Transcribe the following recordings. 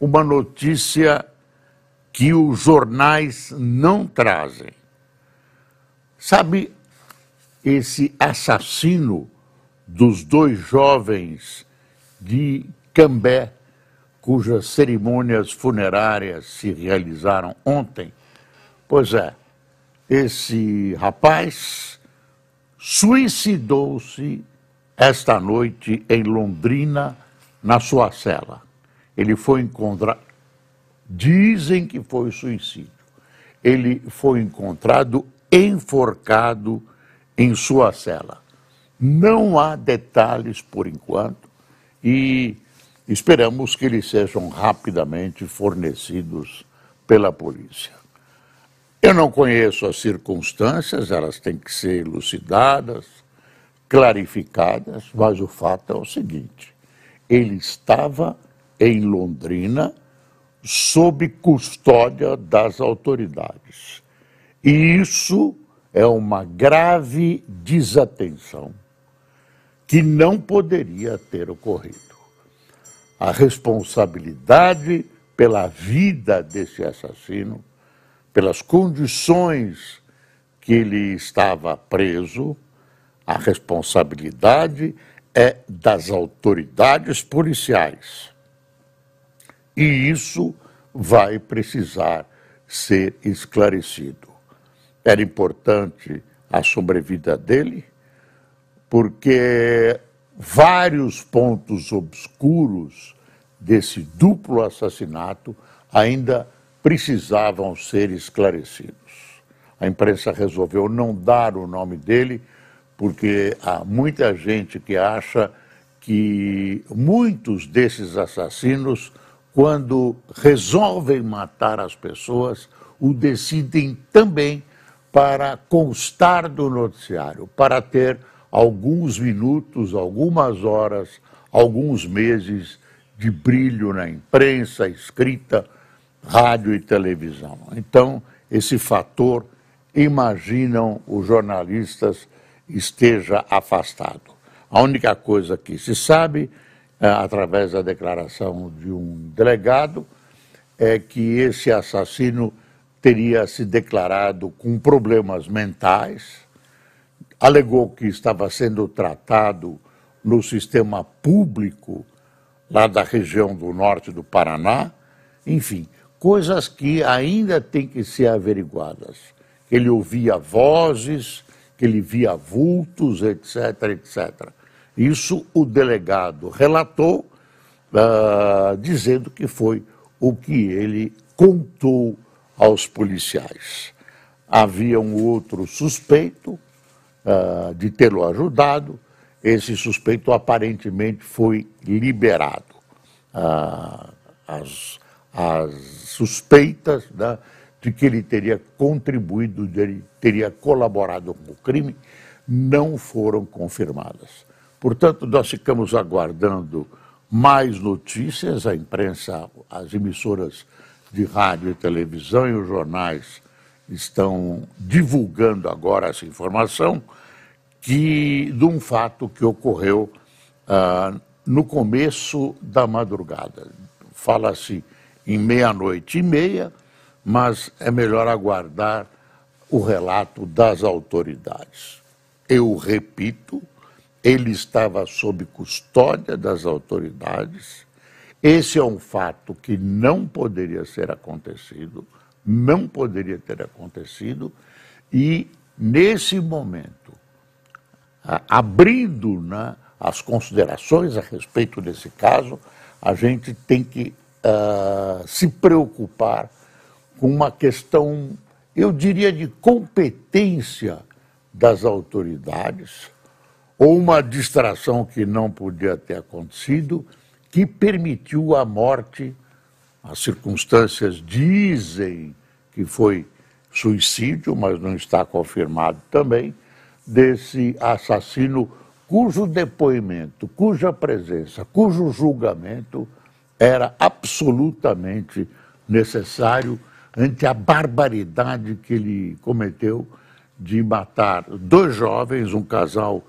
uma notícia que os jornais não trazem. Sabe esse assassino dos dois jovens de Cambé, cujas cerimônias funerárias se realizaram ontem? Pois é, esse rapaz suicidou-se esta noite em Londrina, na sua cela. Ele foi encontrado. Dizem que foi suicídio. Ele foi encontrado enforcado em sua cela. Não há detalhes por enquanto e esperamos que eles sejam rapidamente fornecidos pela polícia. Eu não conheço as circunstâncias, elas têm que ser elucidadas, clarificadas, mas o fato é o seguinte: ele estava em Londrina, sob custódia das autoridades. E isso é uma grave desatenção que não poderia ter ocorrido. A responsabilidade pela vida desse assassino, pelas condições que ele estava preso, a responsabilidade é das autoridades policiais. E isso vai precisar ser esclarecido. Era importante a sobrevida dele, porque vários pontos obscuros desse duplo assassinato ainda precisavam ser esclarecidos. A imprensa resolveu não dar o nome dele, porque há muita gente que acha que muitos desses assassinos quando resolvem matar as pessoas, o decidem também para constar do noticiário, para ter alguns minutos, algumas horas, alguns meses de brilho na imprensa, escrita, rádio e televisão. Então, esse fator, imaginam os jornalistas, esteja afastado. A única coisa que se sabe através da declaração de um delegado, é que esse assassino teria se declarado com problemas mentais, alegou que estava sendo tratado no sistema público lá da região do norte do Paraná, enfim, coisas que ainda têm que ser averiguadas. Ele ouvia vozes, que ele via vultos, etc, etc. Isso o delegado relatou, uh, dizendo que foi o que ele contou aos policiais. Havia um outro suspeito uh, de tê-lo ajudado, esse suspeito aparentemente foi liberado. Uh, as, as, suspeitas né, de que ele teria contribuído, de ele teria colaborado com o crime, não foram confirmadas. Portanto, nós ficamos aguardando mais notícias, a imprensa, as emissoras de rádio e televisão e os jornais estão divulgando agora essa informação que de um fato que ocorreu ah, no começo da madrugada. Fala-se em meia-noite e meia, mas é melhor aguardar o relato das autoridades. Eu repito, ele estava sob custódia das autoridades. Esse é um fato que não poderia ser acontecido, não poderia ter acontecido, e nesse momento, abrindo né, as considerações a respeito desse caso, a gente tem que uh, se preocupar com uma questão, eu diria, de competência das autoridades ou uma distração que não podia ter acontecido, que permitiu a morte. As circunstâncias dizem que foi suicídio, mas não está confirmado também, desse assassino cujo depoimento, cuja presença, cujo julgamento era absolutamente necessário ante a barbaridade que ele cometeu de matar dois jovens, um casal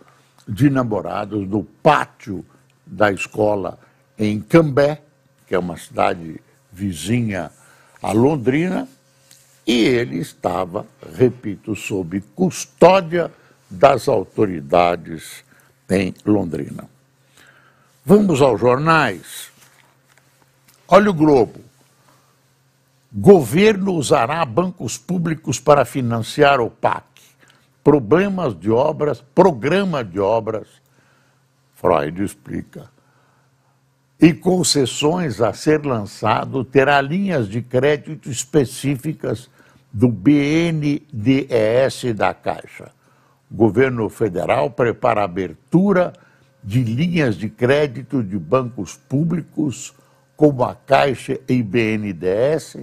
de namorados, no pátio da escola em Cambé, que é uma cidade vizinha a Londrina, e ele estava, repito, sob custódia das autoridades em Londrina. Vamos aos jornais. Olha o Globo. Governo usará bancos públicos para financiar o PAC. Problemas de obras, programa de obras. Freud explica. E concessões a ser lançado terá linhas de crédito específicas do BNDES da Caixa. O governo federal prepara a abertura de linhas de crédito de bancos públicos, como a Caixa e BNDES,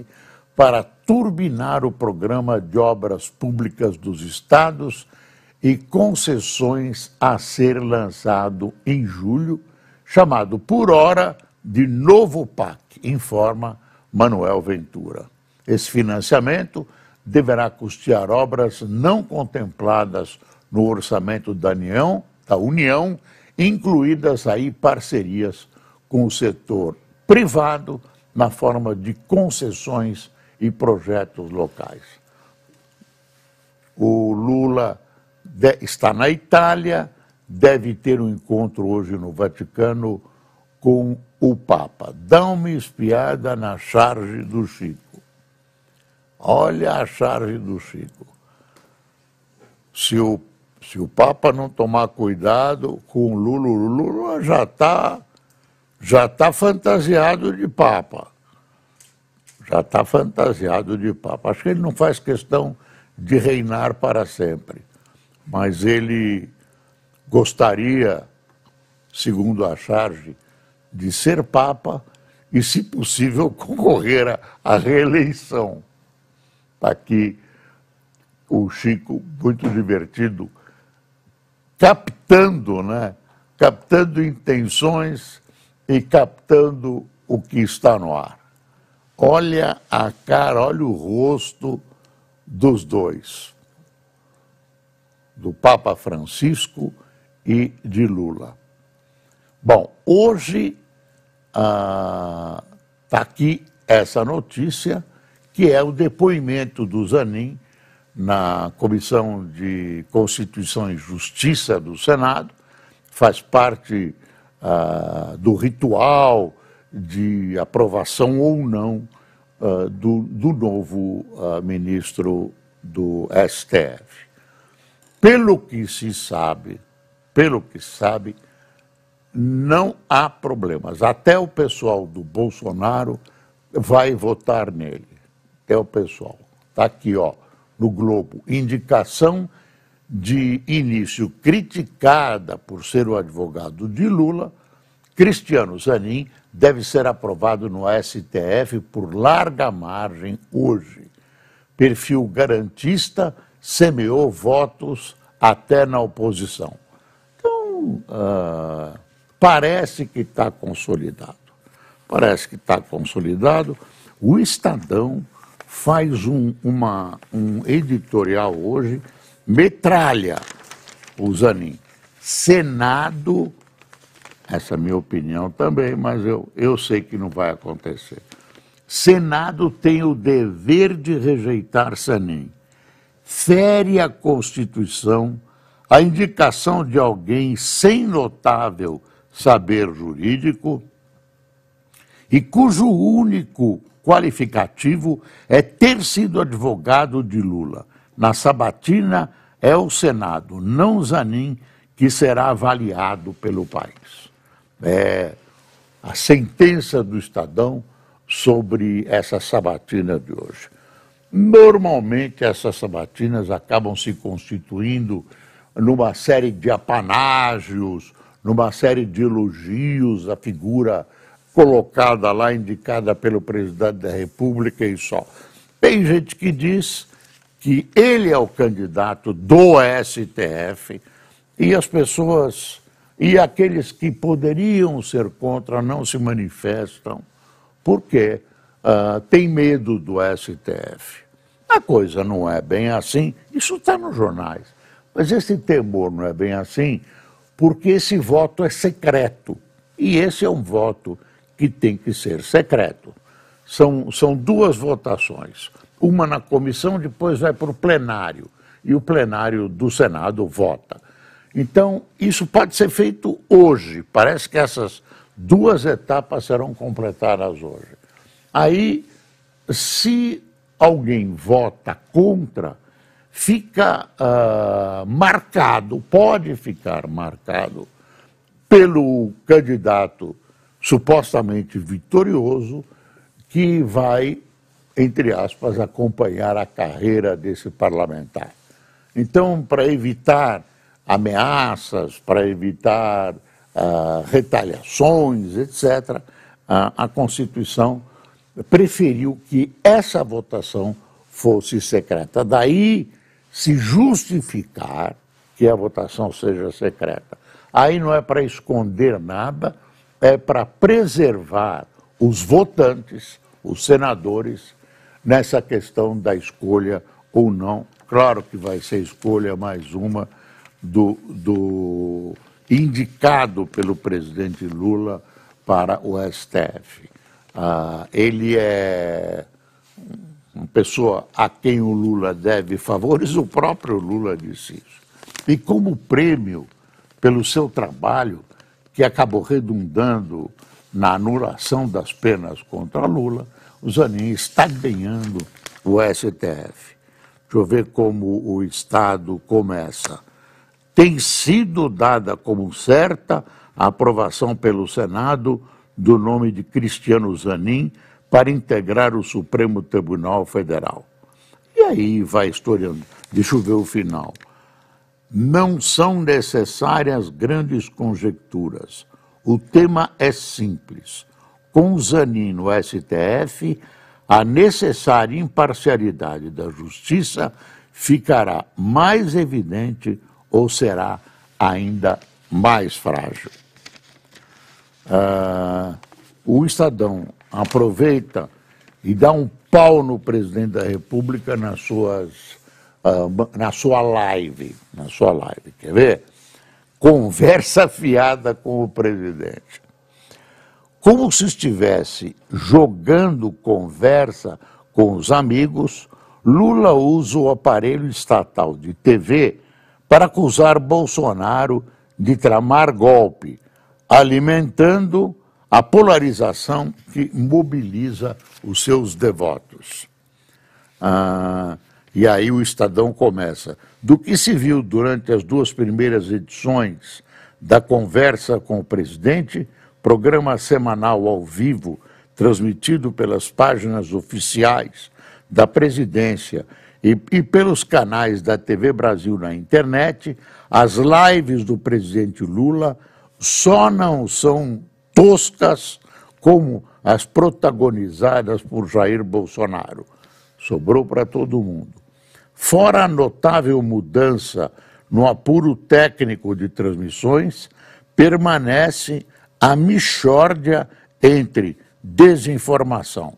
para turbinar o programa de obras públicas dos estados e concessões a ser lançado em julho, chamado por hora de Novo PAC, informa Manuel Ventura. Esse financiamento deverá custear obras não contempladas no orçamento da União, da União, incluídas aí parcerias com o setor privado na forma de concessões e projetos locais. O Lula está na Itália, deve ter um encontro hoje no Vaticano com o Papa. Dá uma espiada na charge do Chico. Olha a charge do Chico. Se o se o Papa não tomar cuidado com o Lula, o Lula já está já tá fantasiado de Papa. Já está fantasiado de Papa. Acho que ele não faz questão de reinar para sempre. Mas ele gostaria, segundo a charge, de ser Papa e, se possível, concorrer à reeleição. Está aqui o Chico, muito divertido, captando, né? captando intenções e captando o que está no ar. Olha a cara, olha o rosto dos dois, do Papa Francisco e de Lula. Bom, hoje está ah, tá aqui essa notícia, que é o depoimento do Zanin na Comissão de Constituição e Justiça do Senado, faz parte ah, do ritual de aprovação ou não ah, do, do, novo ah, ministro do STF. Pelo que se sabe, pelo que se sabe, não há problemas. Até o pessoal do Bolsonaro vai votar nele. Até o pessoal. Está aqui, ó no Globo, indicação de início criticada por ser o advogado de Lula, Cristiano Zanin deve ser aprovado no STF por larga margem hoje. Perfil garantista semeou votos até na oposição. Então, uh, parece que está consolidado. Parece que está consolidado. O Estadão faz um, uma, um editorial hoje, metralha o Zanin. Senado, essa é minha opinião também, mas eu, eu sei que não vai acontecer. Senado tem o dever de rejeitar Zanin. Fere a Constituição a indicação de alguém sem notável saber jurídico e cujo único qualificativo é ter sido advogado de Lula. Na sabatina é o Senado, não Zanin, que será avaliado pelo país. É a sentença do Estadão sobre essa sabatina de hoje. Normalmente essas sabatinas acabam se constituindo numa série de apanágios, numa série de elogios à figura colocada lá, indicada pelo presidente da República e só. Tem gente que diz que ele é o candidato do STF e as pessoas e aqueles que poderiam ser contra não se manifestam porque uh, tem medo do STF. A coisa não é bem assim, isso está nos jornais. Mas esse temor não é bem assim porque esse voto é secreto. E esse é um voto que tem que ser secreto. São, são duas votações. Uma na comissão, depois vai para o plenário. E o plenário do Senado vota. Então, isso pode ser feito hoje. Parece que essas duas etapas serão completadas hoje. Aí, se alguém vota contra, fica uh, marcado, pode ficar marcado pelo candidato supostamente vitorioso que vai, entre aspas, acompanhar a carreira desse parlamentar. Então, para evitar ameaças, para evitar uh, retaliações, etc., a Constituição preferiu que essa votação fosse secreta. Daí se justificar que a votação seja secreta. Aí não é para esconder nada, é para preservar os votantes, os senadores, nessa questão da escolha ou não. Claro que vai ser escolha mais uma do, do indicado pelo presidente Lula para o STF. Ah, ele é uma pessoa a quem o Lula deve favores, o próprio Lula disse isso. E como prêmio pelo seu trabalho, que acabou redundando na anulação das penas contra Lula, o Zanin está ganhando o STF. Deixa eu ver como o Estado começa. Tem sido dada como certa a aprovação pelo Senado do nome de Cristiano Zanin para integrar o Supremo Tribunal Federal. E aí vai historiando. Deixa eu ver o final. Não são necessárias grandes conjecturas. O tema é simples. Com Zanin no STF, a necessária imparcialidade da justiça ficará mais evidente ou será ainda mais frágil. Uh, o Estadão aproveita e dá um pau no presidente da República nas suas, uh, na sua live. Na sua live. Quer ver? Conversa fiada com o presidente. Como se estivesse jogando conversa com os amigos, Lula usa o aparelho estatal de TV para acusar Bolsonaro de tramar golpe, alimentando a polarização que mobiliza os seus devotos. Ah, e aí o Estadão começa. Do que se viu durante as duas primeiras edições da Conversa com o Presidente, programa semanal ao vivo, transmitido pelas páginas oficiais da presidência e, e, pelos canais da TV Brasil na internet, as lives do presidente Lula só não são toscas como as protagonizadas por Jair Bolsonaro. Sobrou para todo mundo. Fora a notável mudança no apuro técnico de transmissões, permanece a mixórdia entre desinformação,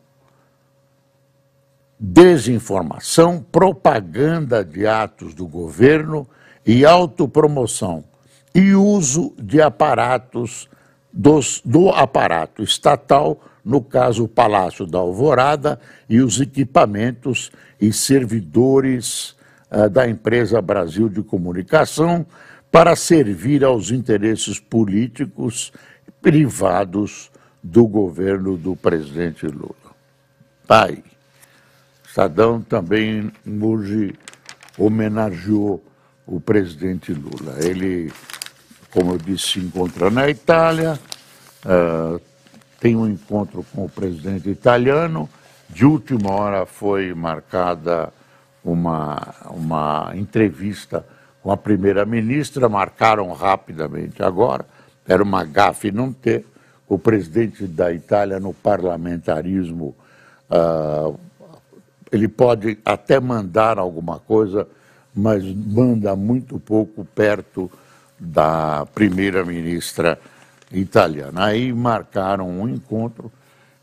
desinformação, propaganda de atos do governo e autopromoção, e uso de aparatos dos, do aparato estatal, no caso o Palácio da Alvorada, e os equipamentos e servidores uh, da empresa Brasil de Comunicação para servir aos interesses políticos privados do governo do presidente Lula. Pai, Estadão também hoje homenageou o presidente Lula. Ele como eu disse, se encontra na Itália, uh, tem um encontro com o presidente italiano. De última hora foi marcada uma, uma entrevista com a primeira-ministra, marcaram rapidamente agora, era uma gafe não ter. o presidente da Itália no parlamentarismo, uh, ele pode até mandar alguma coisa, mas manda muito pouco perto da primeira-ministra italiana. Aí marcaram um encontro,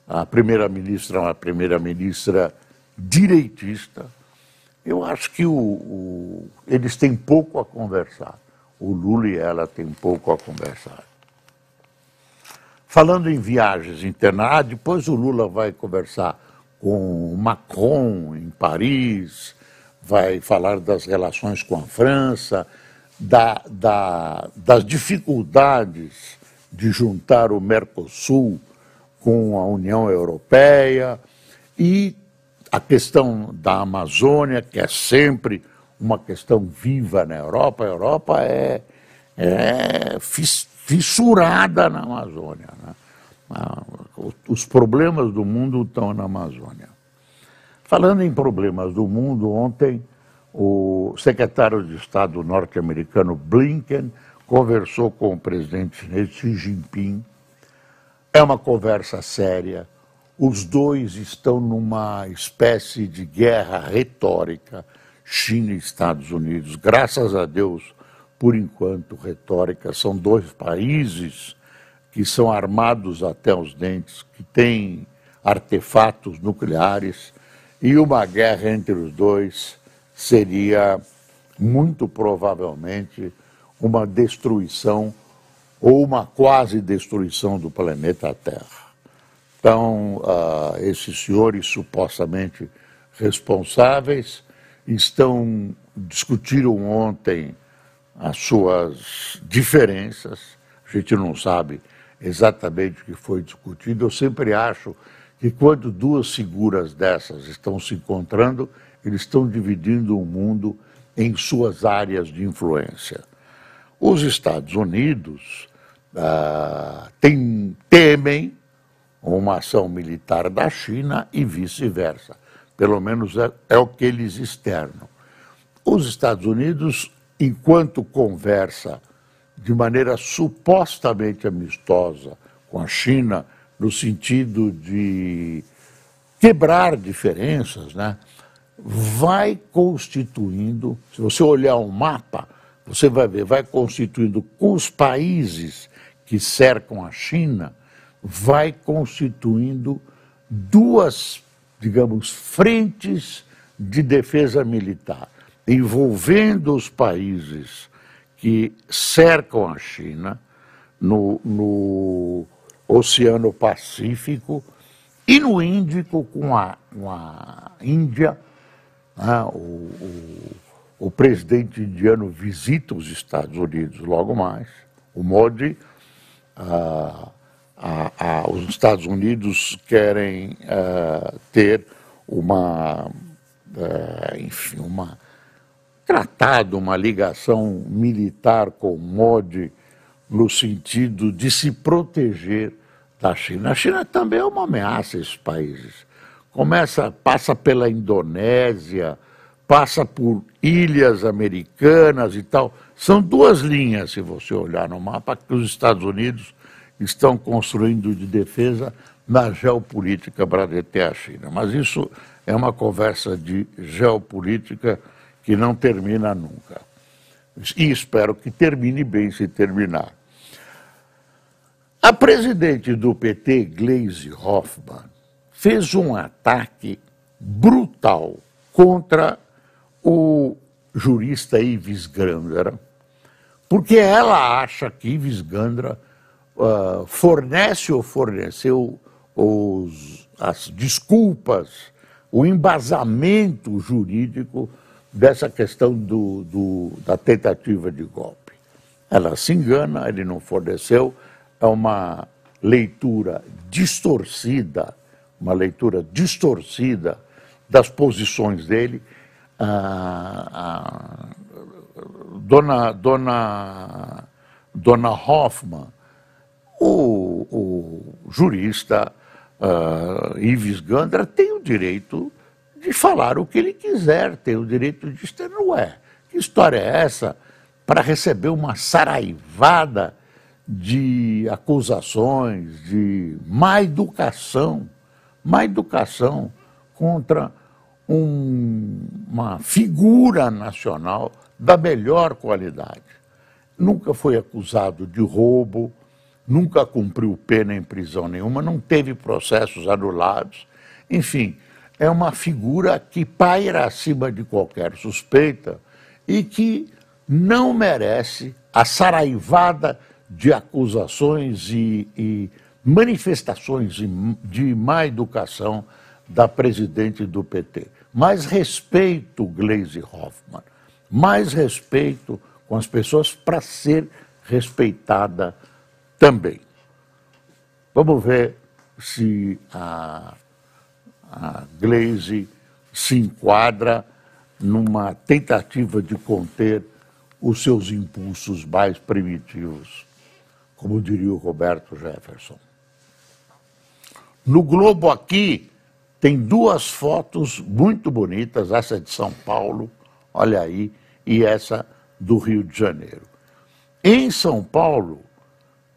a primeira-ministra é uma primeira-ministra direitista. Eu acho que o, o, eles têm pouco a conversar. O Lula e ela têm pouco a conversar. Falando em viagens internas, ah, depois o Lula vai conversar com Macron em Paris, vai falar das relações com a França, da, da, das dificuldades de juntar o Mercosul com a União Europeia e a questão da Amazônia, que é sempre uma questão viva na Europa. A Europa é, é fissurada na Amazônia. Né? Ah, os problemas do mundo estão na Amazônia. Falando em problemas do mundo, ontem o secretário de Estado norte-americano Blinken conversou com o presidente chinês Xi Jinping. É uma conversa séria. Os dois estão numa espécie de guerra retórica, China e Estados Unidos. Graças a Deus, por enquanto, retórica. São dois países que são armados até os dentes, que têm artefatos nucleares, e uma guerra entre os dois seria muito provavelmente uma destruição ou uma quase destruição do planeta Terra. Então, uh, esses senhores supostamente responsáveis estão discutiram ontem as suas diferenças. A gente não sabe exatamente o que foi discutido. Eu sempre acho que quando duas figuras dessas estão se encontrando, eles estão dividindo o mundo em suas áreas de influência. Os Estados Unidos ah, tem, temem uma ação militar da China e vice-versa. Pelo menos é, é o que eles externam. Os Estados Unidos, enquanto conversa de maneira supostamente amistosa com a China, no sentido de quebrar diferenças, né? vai constituindo, se você olhar um mapa, você vai ver, vai constituindo com os países que cercam a China, vai constituindo duas, digamos, frentes de defesa militar, envolvendo os países que cercam a China no, no Oceano Pacífico e no Índico com a, com a Índia ah, o, o, o, presidente indiano visita os Estados Unidos logo mais. O Modi, ah, os Estados Unidos querem ah, ter uma, eh, enfim, uma tratado, uma ligação militar com o Modi no sentido de se proteger da China. A China também é uma ameaça a esses países começa, passa pela Indonésia, passa por ilhas americanas e tal. São duas linhas, se você olhar no mapa, que os Estados Unidos estão construindo de defesa na geopolítica para deter a China. Mas isso é uma conversa de geopolítica que não termina nunca. E espero que termine bem se terminar. A presidente do PT, Gleisi Hoffmann, fez um ataque brutal contra o jurista Ives Gandra, porque ela acha que Ives Gandra uh, fornece ou forneceu os, as desculpas, o embasamento jurídico dessa questão do, do, da tentativa de golpe. Ela se engana, ele não forneceu, é uma leitura distorcida uma leitura distorcida das posições dele. A, dona, dona, dona Hoffman, o, o jurista uh, Ives Gandra, tem o direito de falar o que ele quiser, tem o direito de externar. Ué, que história é essa para receber uma saraivada de acusações de má educação, má educação contra um, uma figura nacional da melhor qualidade. Nunca foi acusado de roubo, nunca cumpriu pena em prisão nenhuma, não teve processos anulados. Enfim, é uma figura que paira acima de qualquer suspeita e que não merece a saraivada de acusações e, e manifestações de má educação da presidente do PT. Mais respeito, Gleisi Hoffmann, mais respeito com as pessoas para ser respeitada também. Vamos ver se a, a Glaze se enquadra numa tentativa de conter os seus impulsos mais primitivos como diria o Roberto Jefferson. No Globo aqui tem duas fotos muito bonitas, essa de São Paulo, olha aí, e essa do Rio de Janeiro. Em São Paulo,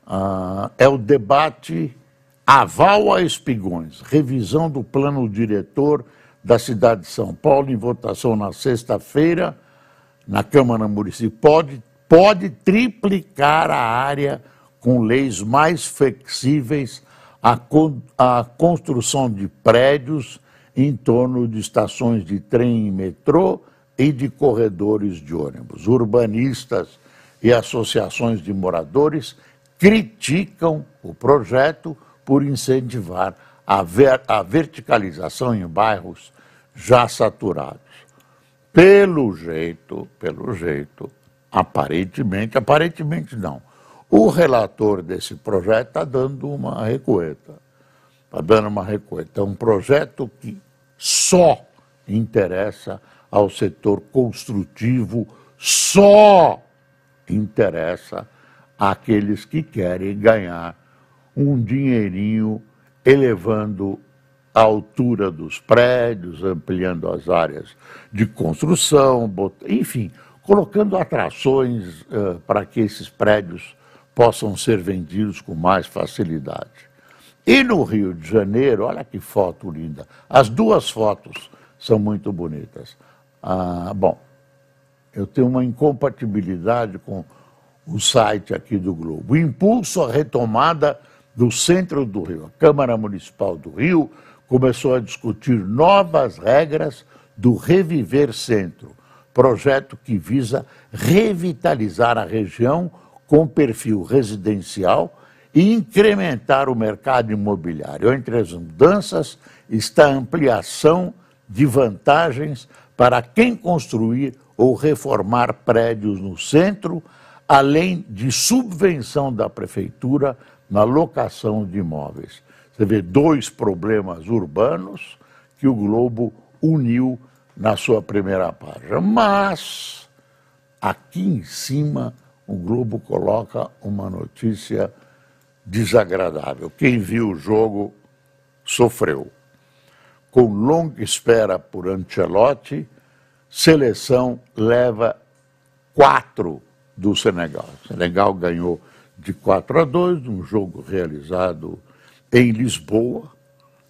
ah, é o debate aval a espigões, revisão do plano diretor da cidade de São Paulo em votação na sexta-feira na Câmara Municipal. Pode, pode triplicar a área com leis mais flexíveis à, à construção de prédios em torno de estações de trem e metrô e de corredores de ônibus. Urbanistas e associações de moradores criticam o projeto por incentivar a, ver, a verticalização em bairros já saturados. Pelo jeito, pelo jeito, aparentemente, aparentemente não, o relator desse projeto está dando uma recueta. Está dando uma recueta. É um projeto que só interessa ao setor construtivo, só interessa àqueles que querem ganhar um dinheirinho elevando a altura dos prédios, ampliando as áreas de construção, enfim, colocando atrações uh, para que esses prédios possam ser vendidos com mais facilidade. E no Rio de Janeiro, olha que foto linda. As duas fotos são muito bonitas. Ah, bom, eu tenho uma incompatibilidade com o site aqui do Globo. Impulso à retomada do centro do Rio. A Câmara Municipal do Rio começou a discutir novas regras do Reviver Centro, projeto que visa revitalizar a região com perfil residencial e incrementar o mercado imobiliário. Entre as mudanças está a ampliação de vantagens para quem construir ou reformar prédios no centro, além de subvenção da prefeitura na locação de imóveis. Você vê dois problemas urbanos que o Globo uniu na sua primeira página. Mas, aqui em cima, o Globo coloca uma notícia desagradável. Quem viu o jogo sofreu. Com longa espera por Ancelotti, seleção leva quatro do Senegal. O Senegal ganhou de 4 a 2 num jogo realizado em Lisboa,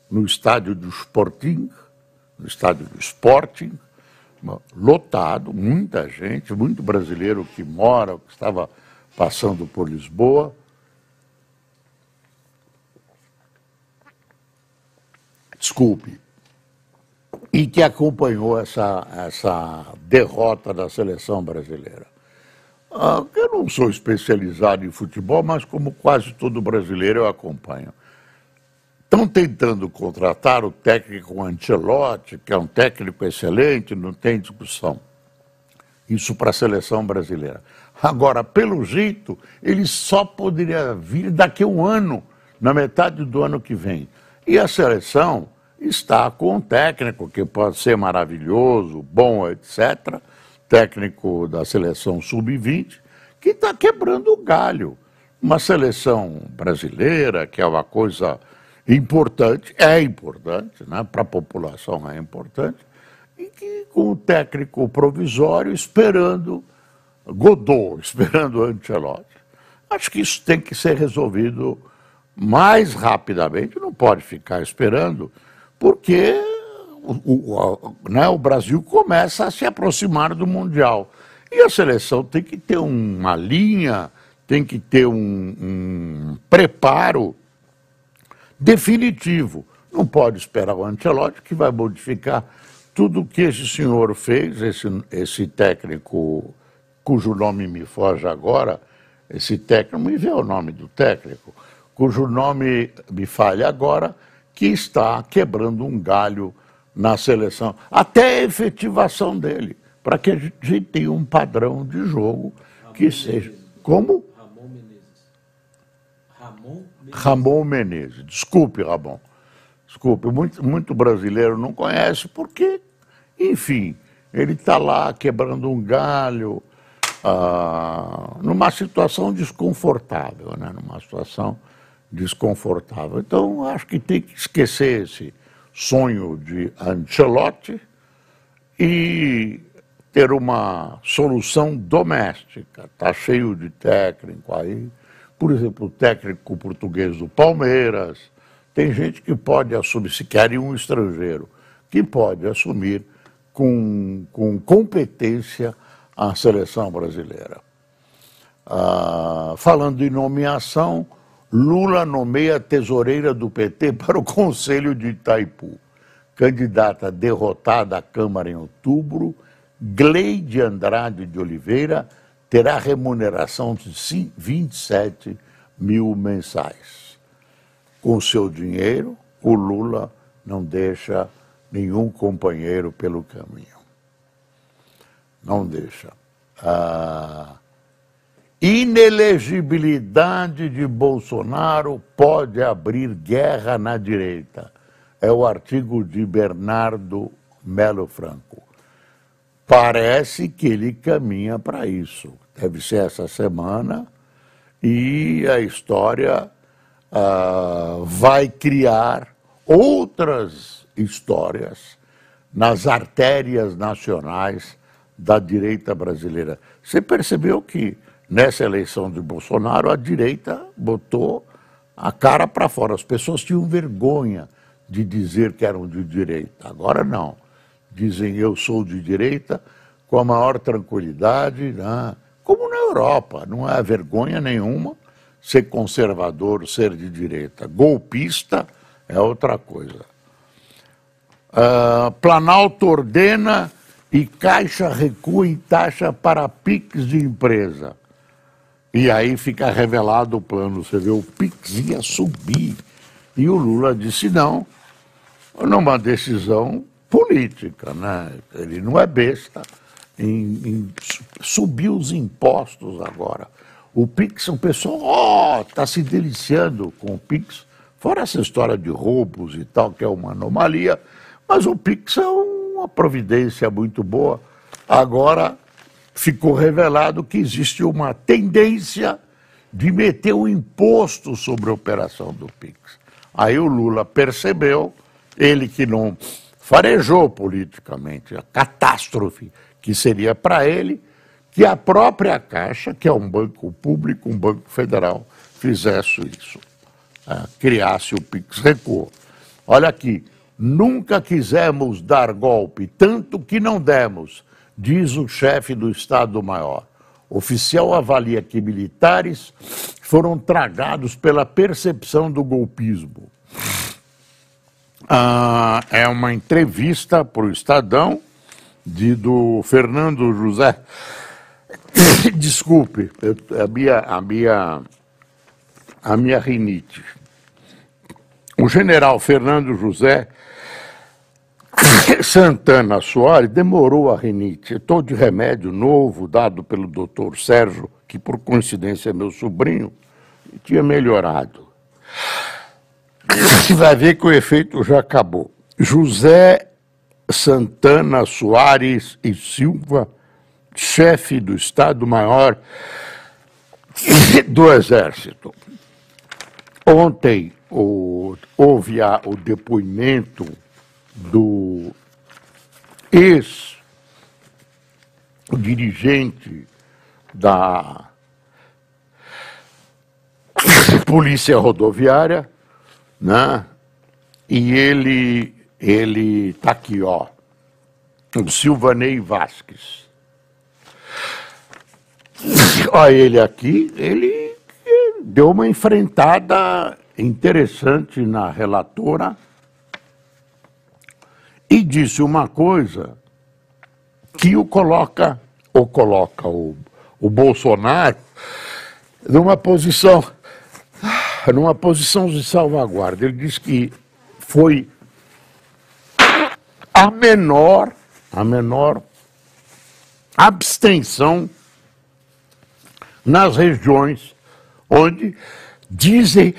no estádio do Sporting, no estádio do Sporting, lotado, muita gente, muito brasileiro que mora, que estava passando por Lisboa. Desculpe. E que acompanhou essa, essa derrota da seleção brasileira. Ah, eu não sou especializado em futebol, mas como quase todo brasileiro eu acompanho. Estão tentando contratar o técnico Ancelotti, que é um técnico excelente, não tem discussão. Isso para a seleção brasileira. Agora, pelo jeito, ele só poderia vir daqui a um ano, na metade do ano que vem. E a seleção está com um técnico que pode ser maravilhoso, bom, etc. Técnico da seleção sub-20, que está quebrando o galho. Uma seleção brasileira, que é uma coisa importante, é importante, né? para a população é importante, e que com o técnico provisório esperando Godot, esperando Ancelotti. Acho que isso tem que ser resolvido mais rapidamente, não pode ficar esperando, porque o, o, né, o Brasil começa a se aproximar do Mundial. E a seleção tem que ter uma linha, tem que ter um, um preparo definitivo. Não pode esperar o Ancelotti, que vai modificar tudo o que esse senhor fez, esse, esse técnico cujo nome me foge agora, esse técnico, me vê o nome do técnico, cujo nome me falha agora, que está quebrando um galho na seleção, até a efetivação dele, para que a gente tenha um padrão de jogo Ramon que seja. Menezes. Como? Ramon Menezes. Ramon Menezes. Ramon Menezes. Desculpe, Ramon. Desculpe, muito, muito brasileiro não conhece, porque, enfim, ele está lá quebrando um galho, ah, numa situação desconfortável, né? numa situação desconfortável. Então, acho que tem que esquecer esse sonho de Ancelotti e ter uma solução doméstica. Está cheio de técnico aí. Por exemplo, o técnico português do Palmeiras. Tem gente que pode assumir, se quer um estrangeiro, que pode assumir com, com competência a seleção brasileira. Ah, falando em nomeação, Lula nomeia tesoureira do PT para o Conselho de Itaipu. Candidata derrotada à Câmara em outubro, Gleide Andrade de Oliveira terá remuneração de 27 mil mensais. Com seu dinheiro, o Lula não deixa nenhum companheiro pelo caminho não deixa. A inelegibilidade de Bolsonaro pode abrir guerra na direita. É o artigo de Bernardo Melo Franco. Parece que ele caminha para isso. Deve ser essa semana e a história uh, vai criar outras histórias nas artérias nacionais da direita brasileira. Você percebeu que nessa eleição de Bolsonaro a direita botou a cara para fora. As pessoas tinham vergonha de dizer que eram de direita. Agora não. Dizem eu sou de direita com a maior tranquilidade, né? como na Europa. Não é vergonha nenhuma ser conservador, ser de direita. Golpista é outra coisa. Uh, Planalto ordena e Caixa recua em taxa para PIX de empresa. E aí fica revelado o plano. Você vê, o PIX ia subir. E o Lula disse não, numa decisão política, né? Ele não é besta em, em subir os impostos agora. O Pix, o pessoal, ó, oh, está se deliciando com o Pix. Fora essa história de roubos e tal, que é uma anomalia, mas o Pix é um uma providência muito boa. Agora ficou revelado que existe uma tendência de meter um imposto sobre a operação do Pix. Aí o Lula percebeu, ele que não farejou politicamente a catástrofe que seria para ele, que a própria Caixa, que é um banco público, um banco federal, fizesse isso, é, criasse o Pix Recuo. Olha aqui, Nunca quisemos dar golpe, tanto que não demos, diz o chefe do Estado-Maior. Oficial avalia que militares foram tragados pela percepção do golpismo. Ah, é uma entrevista para o Estadão de, do Fernando José. Desculpe, eu, a, minha, a, minha, a minha rinite. O general Fernando José Santana Soares demorou a rinite. Estou de remédio novo dado pelo doutor Sérgio, que por coincidência é meu sobrinho, tinha melhorado. Você vai ver que o efeito já acabou. José Santana Soares e Silva, chefe do Estado-Maior do Exército. Ontem o, houve a, o depoimento do ex-dirigente da polícia rodoviária, né? E ele ele tá aqui, ó. O Silvanei Vasques. Olha ele aqui, ele deu uma enfrentada interessante na relatora e disse uma coisa que o coloca, ou coloca o, o Bolsonaro numa posição, numa posição de salvaguarda. Ele diz que foi a menor, a menor abstenção nas regiões onde dizem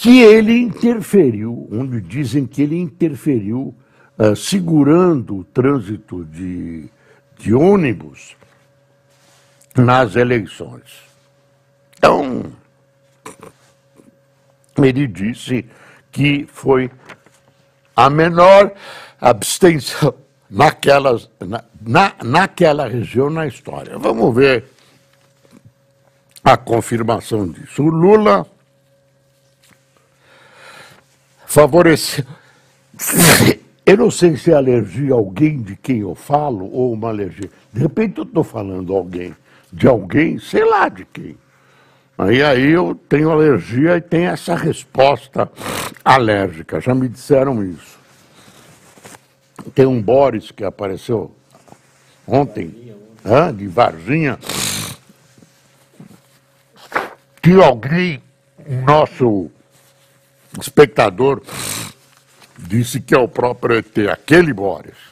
que ele interferiu, onde dizem que ele interferiu uh, segurando o trânsito de, de ônibus nas eleições. Então, ele disse que foi a menor abstenção naquelas, na, na, naquela região na história. Vamos ver a confirmação disso. O Lula favoreceu. Eu não sei se é alergia a alguém de quem eu falo ou uma alergia. De repente eu estou falando alguém, de alguém, sei lá de quem. Aí, aí eu tenho alergia e tenho essa resposta alérgica. Já me disseram isso. Tem um Boris que apareceu ontem, de Varginha que alguém, nosso espectador, disse que é o próprio ET, aquele Boris.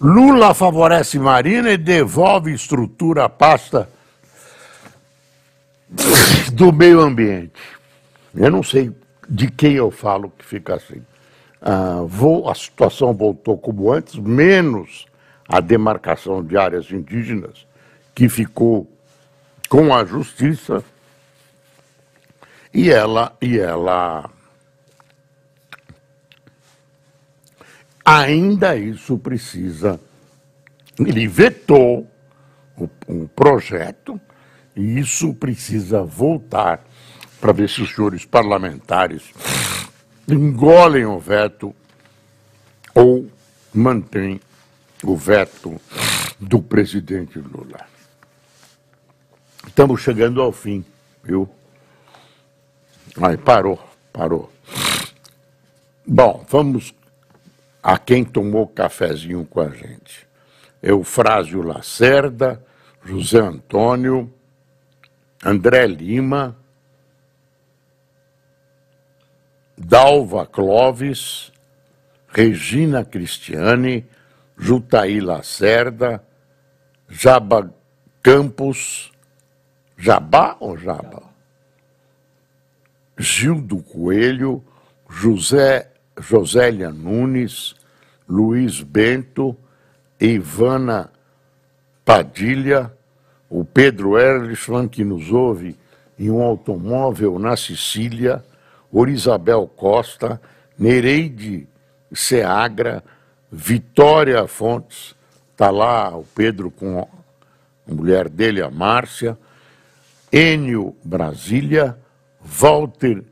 Lula favorece Marina e devolve estrutura à pasta do meio ambiente. Eu não sei de quem eu falo que fica assim. Ah, vou, a situação voltou como antes, menos a demarcação de áreas indígenas, que ficou com a justiça e ela e ela ainda isso precisa ele vetou um projeto e isso precisa voltar para ver se os senhores parlamentares engolem o veto ou mantêm o veto do presidente Lula. Estamos chegando ao fim, viu? Aí parou, parou. Bom, vamos a quem tomou cafezinho com a gente. Eufrásio Lacerda, José Antônio, André Lima, Dalva Clovis, Regina Cristiane, Jutaí Lacerda, Jaba Campos, Jabá ou Jaba? Gildo Coelho, José, Josélia Nunes, Luiz Bento, Ivana Padilha, o Pedro Erlichman, que nos ouve em um automóvel na Sicília, Orisabel Costa, Nereide Seagra, Vitória Fontes, está lá o Pedro com a mulher dele, a Márcia, Enio Brasília, Walter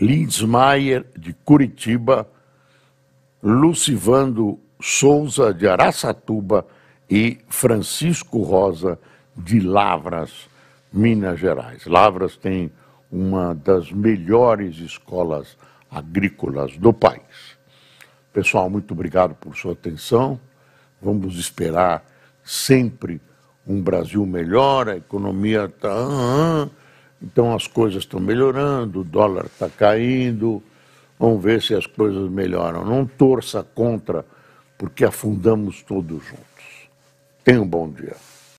Lindsmaier, de Curitiba, Lucivando Souza, de Araçatuba, e Francisco Rosa, de Lavras, Minas Gerais. Lavras tem uma das melhores escolas agrícolas do país. Pessoal, muito obrigado por sua atenção. Vamos esperar sempre um Brasil melhor, a economia está. Então as coisas estão melhorando, o dólar está caindo. Vamos ver se as coisas melhoram. Não torça contra, porque afundamos todos juntos. Tenha um bom dia.